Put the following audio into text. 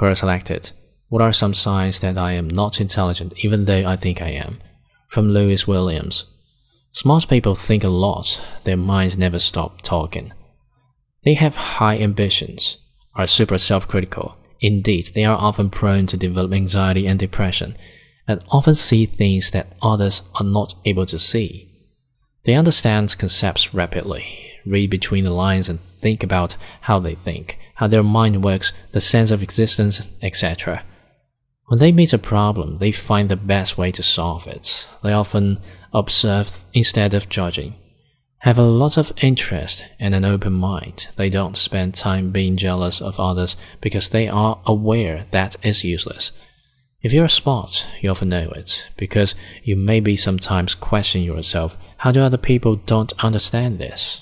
Query selected. What are some signs that I am not intelligent even though I think I am? From Louise Williams. Smart people think a lot, their minds never stop talking. They have high ambitions, are super self critical. Indeed, they are often prone to develop anxiety and depression, and often see things that others are not able to see. They understand concepts rapidly, read between the lines, and think about how they think, how their mind works, the sense of existence, etc. When they meet a problem, they find the best way to solve it. They often observe instead of judging. Have a lot of interest and an open mind. They don't spend time being jealous of others because they are aware that is useless. If you're a smart, you often know it, because you maybe sometimes question yourself how do other people don't understand this?